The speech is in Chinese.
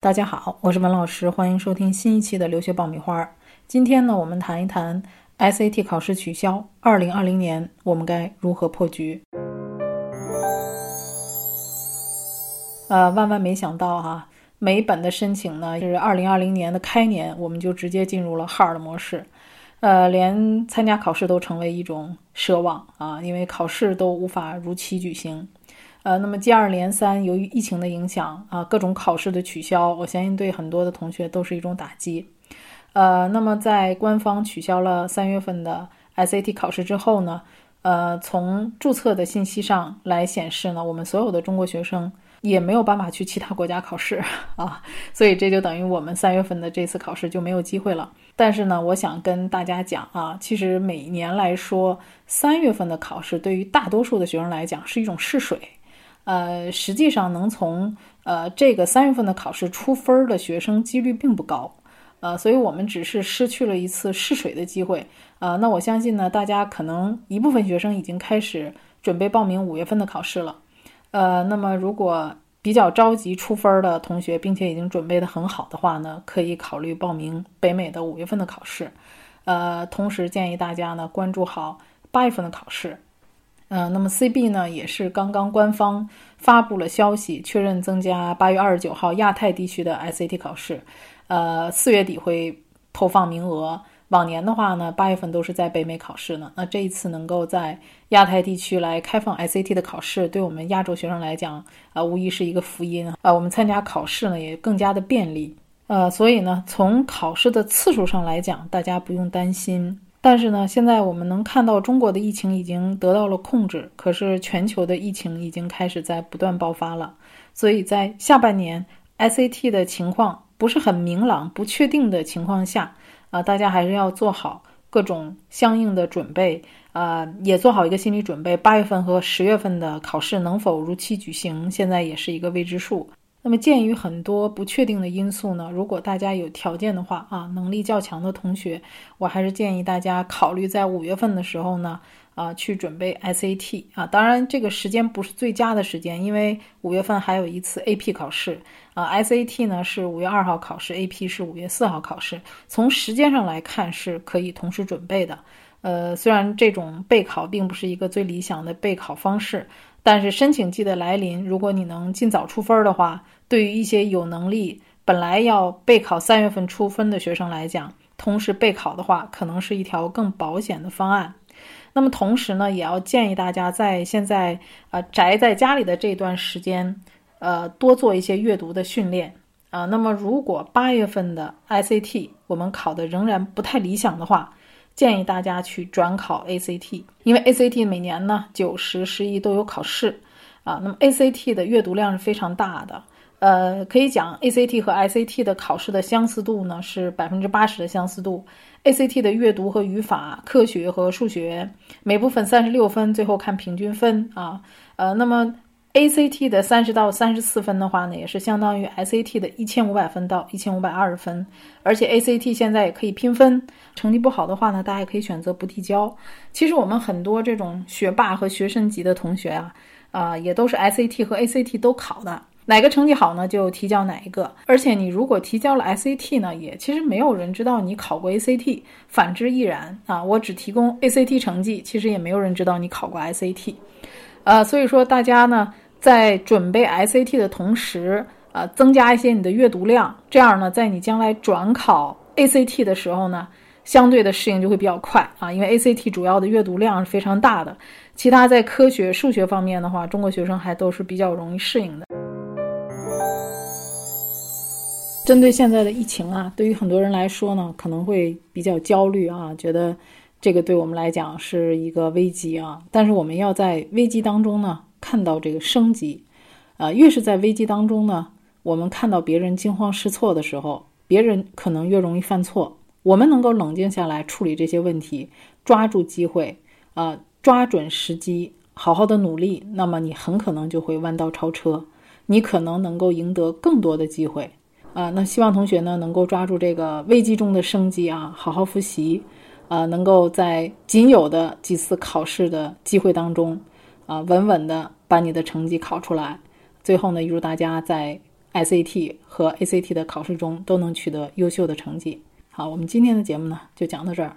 大家好，我是文老师，欢迎收听新一期的留学爆米花。今天呢，我们谈一谈 SAT 考试取消，二零二零年我们该如何破局？呃，万万没想到哈，美本的申请呢是二零二零年的开年，我们就直接进入了 hard 模式，呃，连参加考试都成为一种奢望啊，因为考试都无法如期举行。呃，那么接二连三，由于疫情的影响啊，各种考试的取消，我相信对很多的同学都是一种打击。呃，那么在官方取消了三月份的 SAT 考试之后呢，呃，从注册的信息上来显示呢，我们所有的中国学生也没有办法去其他国家考试啊，所以这就等于我们三月份的这次考试就没有机会了。但是呢，我想跟大家讲啊，其实每年来说，三月份的考试对于大多数的学生来讲是一种试水。呃，实际上能从呃这个三月份的考试出分的学生几率并不高，呃，所以我们只是失去了一次试水的机会。呃，那我相信呢，大家可能一部分学生已经开始准备报名五月份的考试了。呃，那么如果比较着急出分的同学，并且已经准备的很好的话呢，可以考虑报名北美的五月份的考试。呃，同时建议大家呢关注好八月份的考试。呃，那么 CB 呢也是刚刚官方发布了消息，确认增加八月二十九号亚太地区的 SAT 考试，呃，四月底会投放名额。往年的话呢，八月份都是在北美考试呢。那这一次能够在亚太地区来开放 SAT 的考试，对我们亚洲学生来讲，啊，无疑是一个福音啊。我们参加考试呢也更加的便利，呃，所以呢，从考试的次数上来讲，大家不用担心。但是呢，现在我们能看到中国的疫情已经得到了控制，可是全球的疫情已经开始在不断爆发了。所以在下半年 SAT 的情况不是很明朗、不确定的情况下，啊，大家还是要做好各种相应的准备，啊，也做好一个心理准备。八月份和十月份的考试能否如期举行，现在也是一个未知数。那么，鉴于很多不确定的因素呢，如果大家有条件的话啊，能力较强的同学，我还是建议大家考虑在五月份的时候呢，啊，去准备 SAT 啊。当然，这个时间不是最佳的时间，因为五月份还有一次 AP 考试啊。SAT 呢是五月二号考试，AP 是五月四号考试，从时间上来看是可以同时准备的。呃，虽然这种备考并不是一个最理想的备考方式。但是申请季的来临，如果你能尽早出分的话，对于一些有能力本来要备考三月份出分的学生来讲，同时备考的话，可能是一条更保险的方案。那么同时呢，也要建议大家在现在呃宅在家里的这段时间，呃多做一些阅读的训练啊。那么如果八月份的 I C T 我们考的仍然不太理想的话，建议大家去转考 ACT，因为 ACT 每年呢九十、十一都有考试，啊，那么 ACT 的阅读量是非常大的，呃，可以讲 ACT 和 ICT 的考试的相似度呢是百分之八十的相似度，ACT 的阅读和语法、科学和数学每部分三十六分，最后看平均分啊，呃，那么。ACT 的三十到三十四分的话呢，也是相当于 SAT 的一千五百分到一千五百二十分，而且 ACT 现在也可以拼分，成绩不好的话呢，大家也可以选择不递交。其实我们很多这种学霸和学神级的同学啊，啊，也都是 SAT 和 ACT 都考的，哪个成绩好呢，就提交哪一个。而且你如果提交了 SAT 呢，也其实没有人知道你考过 ACT，反之亦然啊。我只提供 ACT 成绩，其实也没有人知道你考过 SAT，呃，所以说大家呢。在准备 SAT 的同时，啊，增加一些你的阅读量，这样呢，在你将来转考 ACT 的时候呢，相对的适应就会比较快啊。因为 ACT 主要的阅读量是非常大的，其他在科学、数学方面的话，中国学生还都是比较容易适应的。针对现在的疫情啊，对于很多人来说呢，可能会比较焦虑啊，觉得这个对我们来讲是一个危机啊。但是我们要在危机当中呢。看到这个升级，啊，越是在危机当中呢，我们看到别人惊慌失措的时候，别人可能越容易犯错。我们能够冷静下来处理这些问题，抓住机会，啊，抓准时机，好好的努力，那么你很可能就会弯道超车，你可能能够赢得更多的机会，啊，那希望同学呢能够抓住这个危机中的生机啊，好好复习，啊，能够在仅有的几次考试的机会当中。啊，稳稳的把你的成绩考出来。最后呢，预祝大家在 SAT 和 ACT 的考试中都能取得优秀的成绩。好，我们今天的节目呢就讲到这儿。